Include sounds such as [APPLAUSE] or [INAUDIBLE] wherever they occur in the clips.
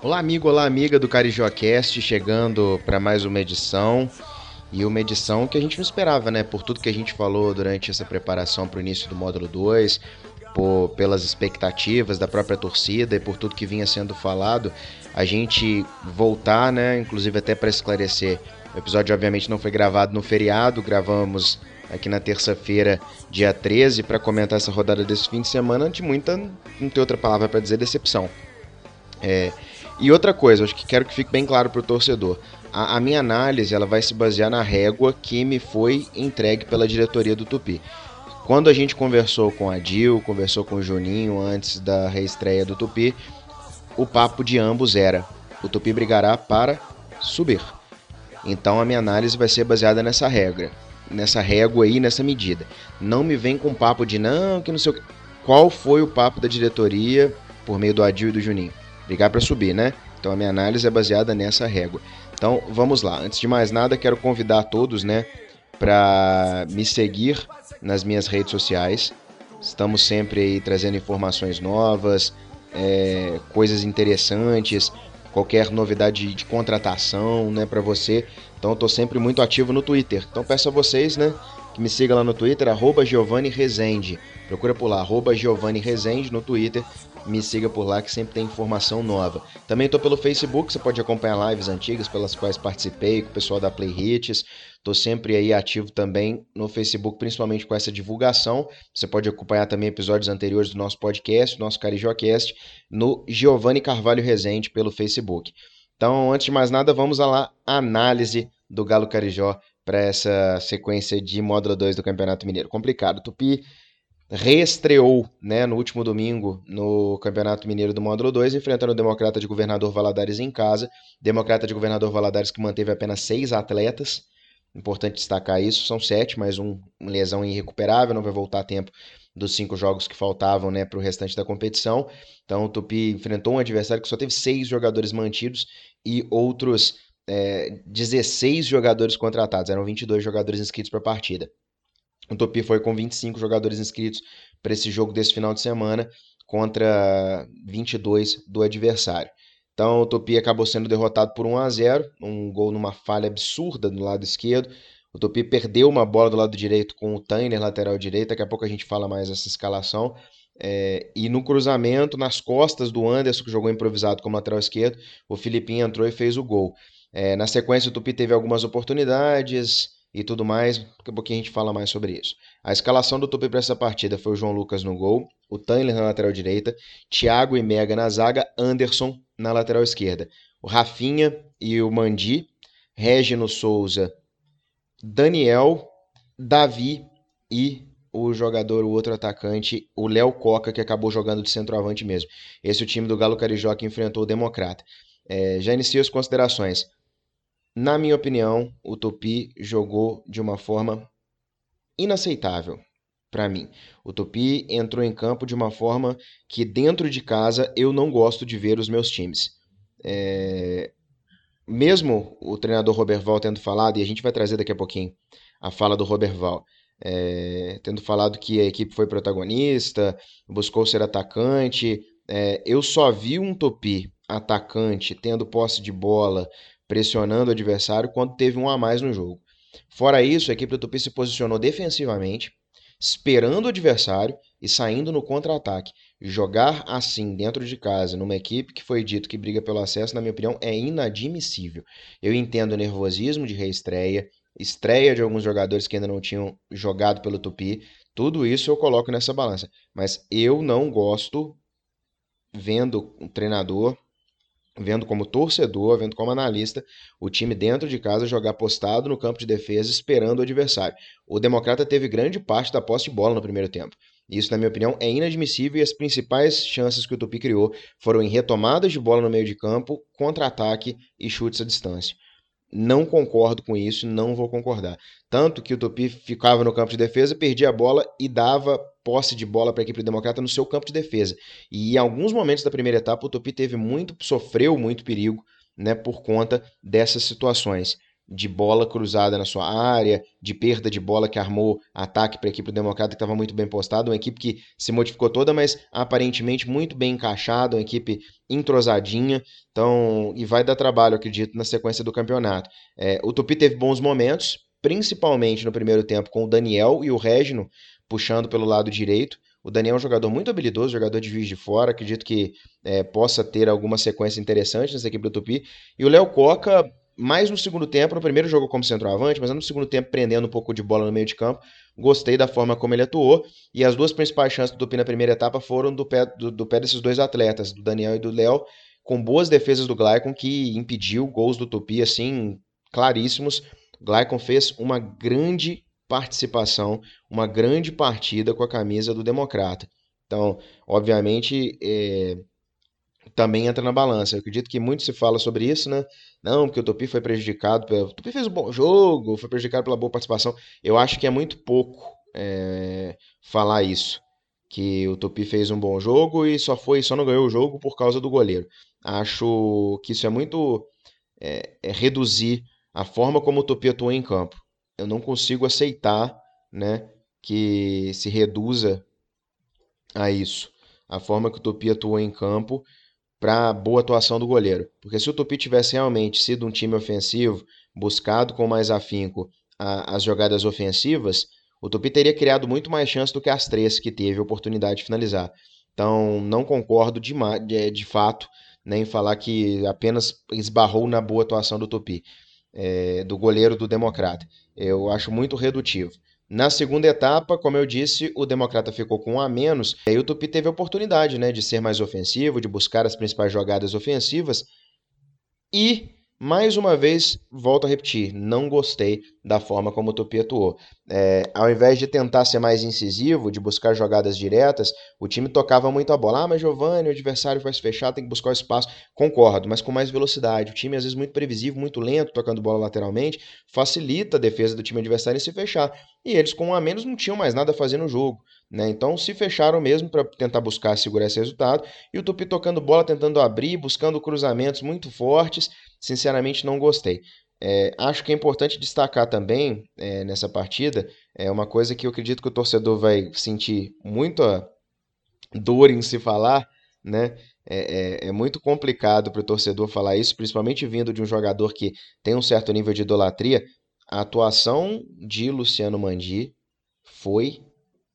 Olá, amigo, olá, amiga do CarijoCast, chegando para mais uma edição. E uma edição que a gente não esperava, né? Por tudo que a gente falou durante essa preparação para o início do módulo 2, por, pelas expectativas da própria torcida e por tudo que vinha sendo falado, a gente voltar, né? Inclusive até para esclarecer, o episódio obviamente não foi gravado no feriado, gravamos aqui na terça-feira, dia 13, para comentar essa rodada desse fim de semana, de muita, não tem outra palavra para dizer, decepção. É, e outra coisa, acho que quero que fique bem claro para o torcedor. A, a, minha análise ela vai se basear na régua que me foi entregue pela diretoria do Tupi. Quando a gente conversou com a Dil, conversou com o Juninho antes da reestreia do Tupi, o papo de ambos era: o Tupi brigará para subir. Então a minha análise vai ser baseada nessa regra, nessa régua aí, nessa medida. Não me vem com papo de não, que não sei o que. Qual foi o papo da diretoria por meio do Adil e do Juninho? brigar para subir, né? Então a minha análise é baseada nessa régua. Então vamos lá. Antes de mais nada, quero convidar todos, né, para me seguir nas minhas redes sociais. Estamos sempre aí trazendo informações novas, é, coisas interessantes, qualquer novidade de contratação, né, para você. Então estou sempre muito ativo no Twitter. Então peço a vocês, né, que me siga lá no Twitter, arroba Giovanni Rezende. Procura por lá, arroba Giovanni Rezende no Twitter me siga por lá que sempre tem informação nova. Também estou pelo Facebook, você pode acompanhar lives antigas pelas quais participei com o pessoal da Play Hits. Estou sempre aí ativo também no Facebook, principalmente com essa divulgação. Você pode acompanhar também episódios anteriores do nosso podcast, do nosso CarijoCast, no Giovanni Carvalho Rezende pelo Facebook. Então, antes de mais nada, vamos lá análise do Galo Carijó para essa sequência de módulo 2 do Campeonato Mineiro. Complicado. Tupi reestreou né, no último domingo no Campeonato Mineiro do Módulo 2, enfrentando o Democrata de Governador Valadares em casa. Democrata de Governador Valadares que manteve apenas seis atletas. Importante destacar isso, são sete, mas um, lesão irrecuperável, não vai voltar a tempo dos cinco jogos que faltavam né, para o restante da competição. Então o Tupi enfrentou um adversário que só teve seis jogadores mantidos e outros é, 16 jogadores contratados. Eram 22 jogadores inscritos para a partida. O Tupi foi com 25 jogadores inscritos para esse jogo desse final de semana contra 22 do adversário. Então o Tupi acabou sendo derrotado por 1 a 0, um gol numa falha absurda do lado esquerdo. O Tupi perdeu uma bola do lado direito com o Tainer, lateral direito. Daqui a pouco a gente fala mais essa escalação. É, e no cruzamento, nas costas do Anderson, que jogou improvisado como lateral esquerdo, o Filipinho entrou e fez o gol. É, na sequência, o Tupi teve algumas oportunidades, e tudo mais. Daqui a pouquinho a gente fala mais sobre isso. A escalação do Tupi para essa partida foi o João Lucas no gol, o Tanler na lateral direita, Thiago e Mega na zaga, Anderson na lateral esquerda. O Rafinha e o Mandi, Regino Souza, Daniel, Davi e o jogador, o outro atacante, o Léo Coca, que acabou jogando de centroavante mesmo. Esse é o time do Galo Carijó que enfrentou o Democrata. É, já inicio as considerações. Na minha opinião, o Tupi jogou de uma forma inaceitável para mim. O Tupi entrou em campo de uma forma que dentro de casa eu não gosto de ver os meus times. É... Mesmo o treinador Roberval tendo falado, e a gente vai trazer daqui a pouquinho a fala do Roberval, é... tendo falado que a equipe foi protagonista, buscou ser atacante, é... eu só vi um Tupi atacante tendo posse de bola, pressionando o adversário quando teve um a mais no jogo. Fora isso, a equipe do Tupi se posicionou defensivamente, esperando o adversário e saindo no contra-ataque. Jogar assim dentro de casa, numa equipe que foi dito que briga pelo acesso, na minha opinião, é inadmissível. Eu entendo o nervosismo de reestreia, estreia de alguns jogadores que ainda não tinham jogado pelo Tupi, tudo isso eu coloco nessa balança. Mas eu não gosto vendo um treinador vendo como torcedor, vendo como analista, o time dentro de casa jogar postado no campo de defesa, esperando o adversário. O Democrata teve grande parte da posse de bola no primeiro tempo. Isso, na minha opinião, é inadmissível e as principais chances que o Tupi criou foram em retomadas de bola no meio de campo, contra-ataque e chutes à distância. Não concordo com isso, não vou concordar. Tanto que o Tupi ficava no campo de defesa, perdia a bola e dava posse de bola para a equipe democrata no seu campo de defesa. E em alguns momentos da primeira etapa, o Tupi teve muito, sofreu muito perigo né, por conta dessas situações de bola cruzada na sua área, de perda de bola que armou ataque para a equipe democrata que estava muito bem postada, uma equipe que se modificou toda, mas aparentemente muito bem encaixada, uma equipe entrosadinha, então e vai dar trabalho, acredito, na sequência do campeonato. É, o Tupi teve bons momentos, principalmente no primeiro tempo com o Daniel e o Regino puxando pelo lado direito. O Daniel é um jogador muito habilidoso, jogador de juiz de fora, acredito que é, possa ter alguma sequência interessante nessa equipe do Tupi. E o Léo Coca mais no segundo tempo, no primeiro jogo como centroavante, mas no segundo tempo prendendo um pouco de bola no meio de campo. Gostei da forma como ele atuou. E as duas principais chances do Tupi na primeira etapa foram do pé, do, do pé desses dois atletas, do Daniel e do Léo, com boas defesas do Glaicon, que impediu gols do Tupi, assim, claríssimos. Glaicon fez uma grande participação, uma grande partida com a camisa do Democrata. Então, obviamente, é, também entra na balança. Eu acredito que muito se fala sobre isso, né? Não, porque o Tupi foi prejudicado. Pela... O Tupi fez um bom jogo, foi prejudicado pela boa participação. Eu acho que é muito pouco é, falar isso. Que o Tupi fez um bom jogo e só foi, só não ganhou o jogo por causa do goleiro. Acho que isso é muito é, é reduzir a forma como o Tupi atuou em campo. Eu não consigo aceitar, né, que se reduza a isso. A forma que o Tupi atuou em campo para boa atuação do goleiro. Porque se o Tupi tivesse realmente sido um time ofensivo, buscado com mais afinco a, as jogadas ofensivas, o Tupi teria criado muito mais chances do que as três que teve oportunidade de finalizar. Então, não concordo de, de, de fato nem né, falar que apenas esbarrou na boa atuação do Tupi, é, do goleiro do Democrata. Eu acho muito redutivo. Na segunda etapa, como eu disse, o Democrata ficou com um a menos. E aí o Tupi teve a oportunidade né, de ser mais ofensivo, de buscar as principais jogadas ofensivas. E mais uma vez, volto a repetir, não gostei da forma como o Tupi atuou. É, ao invés de tentar ser mais incisivo, de buscar jogadas diretas, o time tocava muito a bola. Ah, mas Giovanni, o adversário vai se fechar, tem que buscar o espaço. Concordo, mas com mais velocidade. O time, às vezes, muito previsível, muito lento, tocando bola lateralmente, facilita a defesa do time adversário em se fechar. E eles, com um a menos, não tinham mais nada a fazer no jogo. Né? Então se fecharam mesmo para tentar buscar segurar esse resultado. E o Tupi tocando bola, tentando abrir, buscando cruzamentos muito fortes. Sinceramente, não gostei. É, acho que é importante destacar também é, nessa partida é uma coisa que eu acredito que o torcedor vai sentir muita dor em se falar, né? É, é, é muito complicado para o torcedor falar isso, principalmente vindo de um jogador que tem um certo nível de idolatria. A atuação de Luciano Mandi foi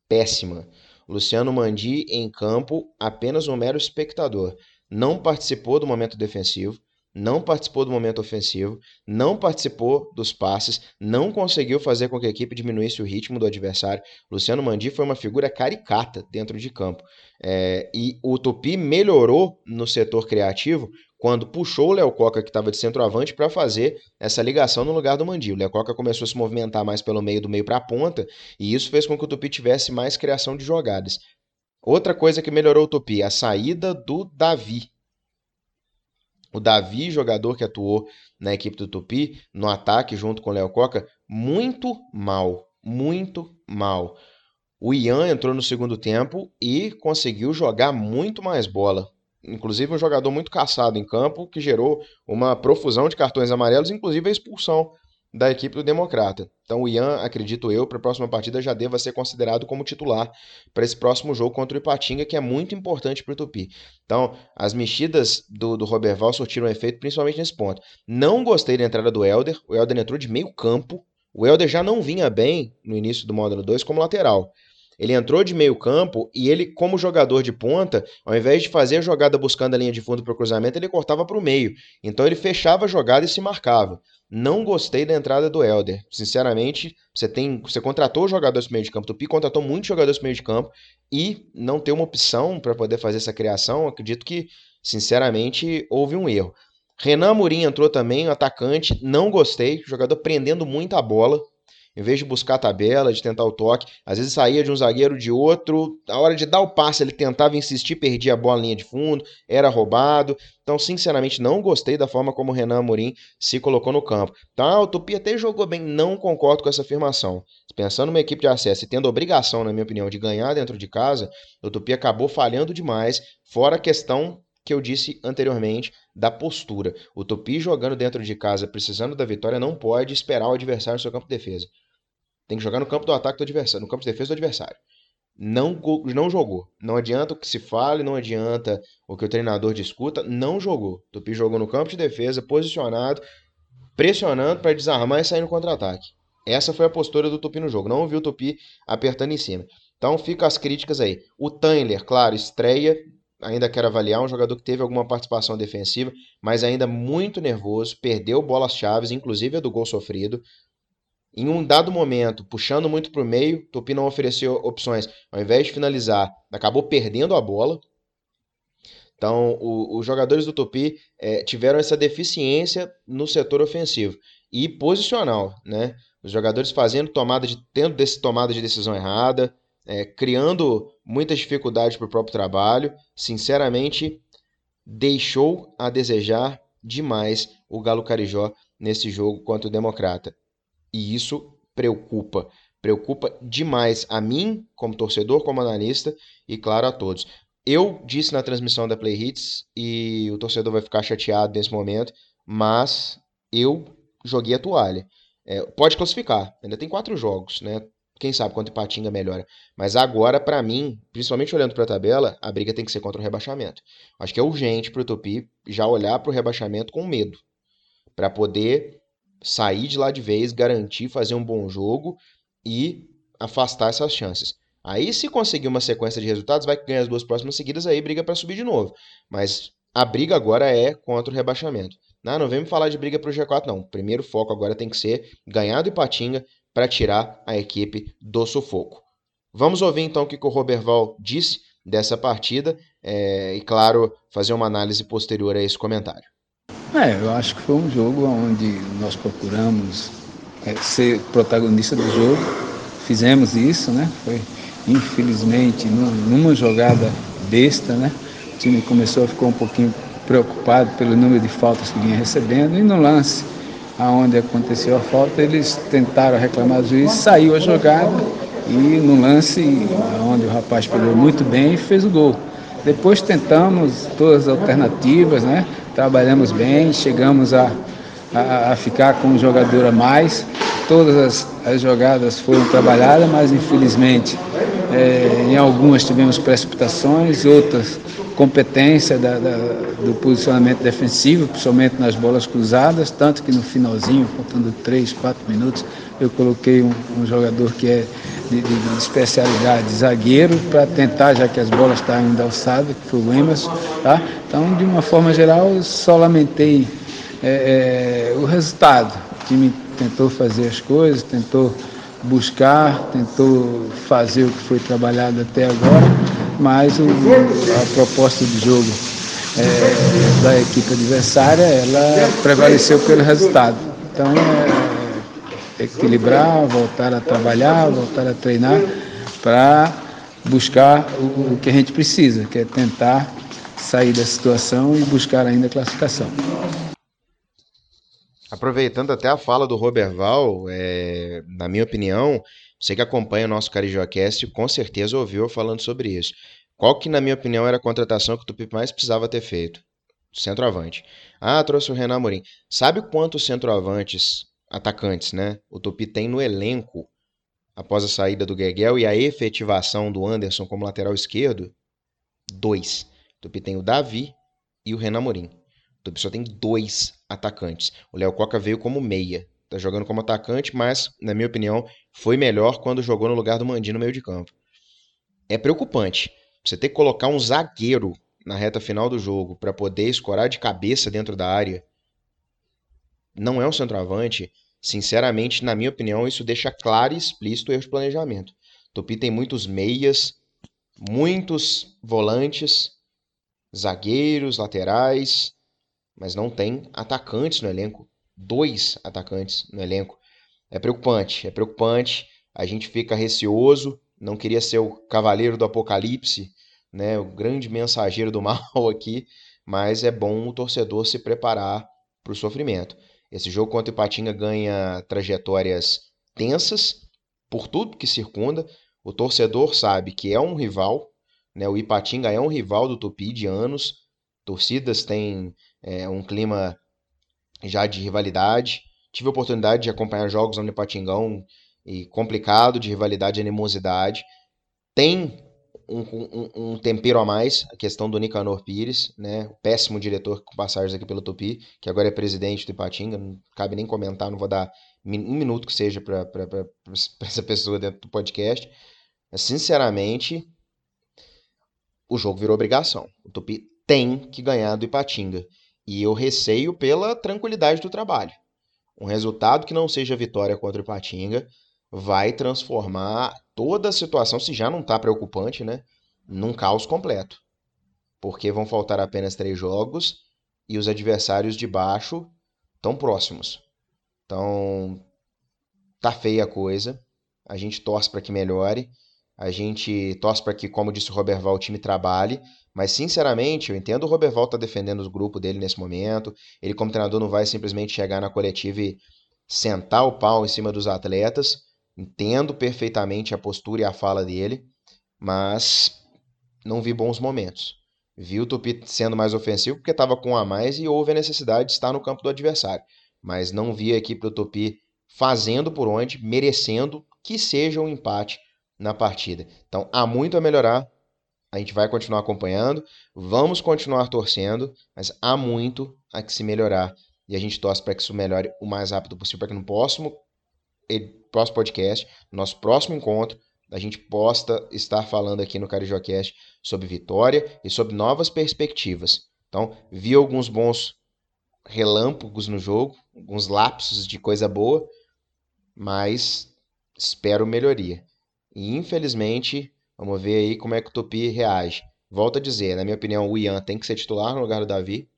péssima. Luciano Mandi em campo apenas um mero espectador. Não participou do momento defensivo, não participou do momento ofensivo, não participou dos passes, não conseguiu fazer com que a equipe diminuísse o ritmo do adversário. Luciano Mandi foi uma figura caricata dentro de campo. É, e o Tupi melhorou no setor criativo quando puxou o Léo Coca, que estava de centroavante, para fazer essa ligação no lugar do Mandi. O Léo Coca começou a se movimentar mais pelo meio do meio para a ponta, e isso fez com que o Tupi tivesse mais criação de jogadas. Outra coisa que melhorou o Tupi, a saída do Davi. O Davi, jogador que atuou na equipe do Tupi, no ataque junto com o Léo Coca, muito mal, muito mal. O Ian entrou no segundo tempo e conseguiu jogar muito mais bola inclusive um jogador muito caçado em campo, que gerou uma profusão de cartões amarelos, inclusive a expulsão da equipe do Democrata. Então o Ian, acredito eu, para a próxima partida já deva ser considerado como titular para esse próximo jogo contra o Ipatinga, que é muito importante para o Tupi. Então, as mexidas do, do Roberval surtiram efeito principalmente nesse ponto. Não gostei da entrada do Helder, o Helder entrou de meio campo, o Helder já não vinha bem no início do módulo 2 como lateral. Ele entrou de meio campo e ele, como jogador de ponta, ao invés de fazer a jogada buscando a linha de fundo para o cruzamento, ele cortava para o meio. Então ele fechava a jogada e se marcava. Não gostei da entrada do Helder. Sinceramente, você tem, você contratou jogadores para meio de campo. Tupi contratou muitos jogadores para meio de campo e não ter uma opção para poder fazer essa criação, acredito que, sinceramente, houve um erro. Renan Amorim entrou também, atacante, não gostei, jogador prendendo muito a bola. Em vez de buscar a tabela, de tentar o toque, às vezes saía de um zagueiro de outro, a hora de dar o passe ele tentava insistir, perdia a bola linha de fundo, era roubado. Então, sinceramente, não gostei da forma como o Renan Amorim se colocou no campo. Então, o Tupi até jogou bem, não concordo com essa afirmação. Pensando numa equipe de acesso e tendo obrigação, na minha opinião, de ganhar dentro de casa, o Tupi acabou falhando demais, fora a questão que eu disse anteriormente da postura. O Tupi jogando dentro de casa, precisando da vitória, não pode esperar o adversário no seu campo de defesa. Tem que jogar no campo do ataque do adversário, no campo de defesa do adversário. Não, não jogou. Não adianta o que se fale, não adianta o que o treinador discuta, não jogou. Tupi jogou no campo de defesa, posicionado, pressionando para desarmar e sair no contra-ataque. Essa foi a postura do Tupi no jogo. Não ouviu o Tupi apertando em cima. Então fica as críticas aí. O Tanler, claro, estreia. Ainda quero avaliar um jogador que teve alguma participação defensiva, mas ainda muito nervoso, perdeu bolas chaves, inclusive a do gol sofrido. Em um dado momento, puxando muito para o meio, Tupi não ofereceu opções. Ao invés de finalizar, acabou perdendo a bola. Então, o, os jogadores do Tupi é, tiveram essa deficiência no setor ofensivo e posicional, né? Os jogadores fazendo tomada de tendo desse tomada de decisão errada, é, criando muitas dificuldades para o próprio trabalho. Sinceramente, deixou a desejar demais o Galo Carijó nesse jogo contra o Democrata. E isso preocupa. Preocupa demais a mim, como torcedor, como analista, e claro a todos. Eu disse na transmissão da Play Hits, e o torcedor vai ficar chateado nesse momento, mas eu joguei a toalha. É, pode classificar, ainda tem quatro jogos, né? Quem sabe quanto Ipatinga melhora. Mas agora, para mim, principalmente olhando para a tabela, a briga tem que ser contra o rebaixamento. Acho que é urgente para o Tupi já olhar para o rebaixamento com medo. Para poder sair de lá de vez, garantir, fazer um bom jogo e afastar essas chances. Aí, se conseguir uma sequência de resultados, vai ganhar as duas próximas seguidas, aí briga para subir de novo. Mas a briga agora é contra o rebaixamento. Não, não vem me falar de briga para o G4, não. O primeiro foco agora tem que ser ganhar do Ipatinga para tirar a equipe do sufoco. Vamos ouvir então o que o Roberval disse dessa partida é, e, claro, fazer uma análise posterior a esse comentário. É, eu acho que foi um jogo onde nós procuramos é, ser protagonista do jogo. Fizemos isso, né? Foi infelizmente numa jogada besta, né? O time começou a ficar um pouquinho preocupado pelo número de faltas que vinha recebendo e no lance aonde aconteceu a falta eles tentaram reclamar do juiz, saiu a jogada e no lance onde o rapaz pegou muito bem fez o gol. Depois tentamos todas as alternativas, né? Trabalhamos bem, chegamos a, a, a ficar com um jogador a mais. Todas as, as jogadas foram trabalhadas, mas infelizmente é, em algumas tivemos precipitações, outras competência da, da, do posicionamento defensivo, principalmente nas bolas cruzadas, tanto que no finalzinho, faltando 3, 4 minutos, eu coloquei um, um jogador que é de, de, de especialidade zagueiro para tentar, já que as bolas estavam indo alçada, que foi o Emerson. Tá? Então, de uma forma geral, só lamentei é, é, o resultado. O time tentou fazer as coisas, tentou buscar, tentou fazer o que foi trabalhado até agora, mas o, a proposta de jogo é, da equipe adversária, ela prevaleceu pelo resultado. Então, é, equilibrar, voltar a trabalhar, voltar a treinar para buscar o, o que a gente precisa, que é tentar sair da situação e buscar ainda a classificação. Aproveitando até a fala do Roberval, é, na minha opinião, você que acompanha o nosso CarijoaCast, com certeza ouviu eu falando sobre isso. Qual que, na minha opinião, era a contratação que o Tupi mais precisava ter feito? Centroavante. Ah, trouxe o Renan Amorim. Sabe quantos centroavantes, atacantes, né? O Tupi tem no elenco após a saída do Gueguel e a efetivação do Anderson como lateral esquerdo? Dois. O Tupi tem o Davi e o Renan Amorim. O Tupi só tem dois atacantes. O Léo Coca veio como meia. Tá jogando como atacante, mas, na minha opinião, foi melhor quando jogou no lugar do Mandi no meio de campo. É preocupante. Você ter que colocar um zagueiro na reta final do jogo para poder escorar de cabeça dentro da área. Não é um centroavante. Sinceramente, na minha opinião, isso deixa claro e explícito o erro de planejamento. Tupi tem muitos meias, muitos volantes, zagueiros, laterais, mas não tem atacantes no elenco. Dois atacantes no elenco. é preocupante, é preocupante. A gente fica receoso, não queria ser o cavaleiro do apocalipse, né, o grande mensageiro do [LAUGHS] mal aqui, mas é bom o torcedor se preparar para o sofrimento. Esse jogo contra o Ipatinga ganha trajetórias tensas por tudo que circunda. O torcedor sabe que é um rival, né? O Ipatinga é um rival do Tupi de anos. Torcidas têm é, um clima já de rivalidade. Tive a oportunidade de acompanhar jogos no Ipatingão e complicado, de rivalidade e animosidade. Tem um, um, um, tempero a mais, a questão do Nicanor Pires, né? péssimo diretor com passagens aqui pelo Tupi, que agora é presidente do Ipatinga, não cabe nem comentar, não vou dar um minuto que seja para essa pessoa dentro do podcast. Mas, sinceramente, o jogo virou obrigação. O Tupi tem que ganhar do Ipatinga. E eu receio pela tranquilidade do trabalho. Um resultado que não seja vitória contra o Ipatinga vai transformar toda a situação, se já não está preocupante, né, num caos completo. Porque vão faltar apenas três jogos e os adversários de baixo tão próximos. Então, tá feia a coisa. A gente torce para que melhore. A gente torce para que, como disse o Roberval, o time trabalhe. Mas, sinceramente, eu entendo o Roberval tá defendendo o grupo dele nesse momento. Ele, como treinador, não vai simplesmente chegar na coletiva e sentar o pau em cima dos atletas. Entendo perfeitamente a postura e a fala dele, mas não vi bons momentos. Vi o Tupi sendo mais ofensivo porque estava com um a mais e houve a necessidade de estar no campo do adversário. Mas não vi a equipe do Tupi fazendo por onde, merecendo que seja um empate na partida. Então há muito a melhorar. A gente vai continuar acompanhando, vamos continuar torcendo, mas há muito a que se melhorar. E a gente torce para que isso melhore o mais rápido possível, para que no próximo próximo podcast, nosso próximo encontro, a gente possa estar falando aqui no CarijoCast sobre vitória e sobre novas perspectivas. Então, vi alguns bons relâmpagos no jogo, alguns lapsos de coisa boa, mas espero melhoria. E infelizmente, vamos ver aí como é que o Tupi reage. Volto a dizer, na minha opinião, o Ian tem que ser titular no lugar do Davi.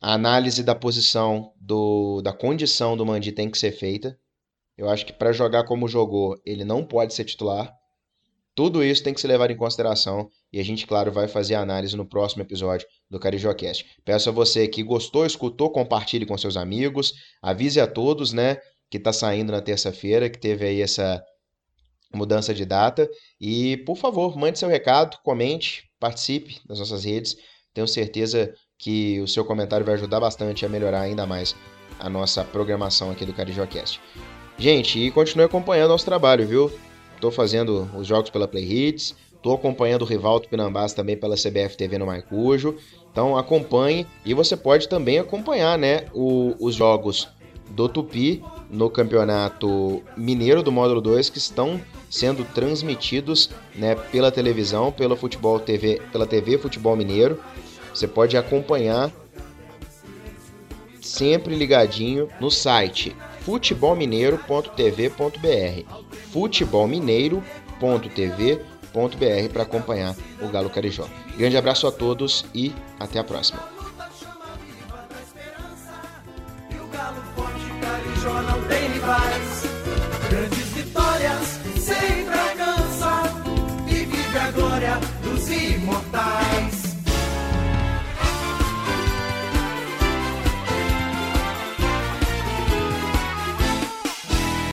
A análise da posição, do, da condição do Mandi tem que ser feita. Eu acho que para jogar como jogou, ele não pode ser titular. Tudo isso tem que ser levado em consideração e a gente, claro, vai fazer a análise no próximo episódio do Carijocast. Peço a você que gostou, escutou, compartilhe com seus amigos, avise a todos, né, que está saindo na terça-feira, que teve aí essa mudança de data e, por favor, mande seu recado, comente, participe das nossas redes. Tenho certeza que o seu comentário vai ajudar bastante a melhorar ainda mais a nossa programação aqui do Carijocast. Gente, e continue acompanhando nosso trabalho, viu? Estou fazendo os jogos pela Play Hits, estou acompanhando o Rivaldo Pinambás também pela CBF TV no Maicujo. Então acompanhe e você pode também acompanhar, né, o, os jogos do Tupi no Campeonato Mineiro do Módulo 2 que estão sendo transmitidos, né, pela televisão, pela Futebol TV, pela TV Futebol Mineiro. Você pode acompanhar sempre ligadinho no site futebolmineiro.tv.br futebolmineiro.tv.br para acompanhar o Galo Carijó. Grande abraço a todos e até a próxima.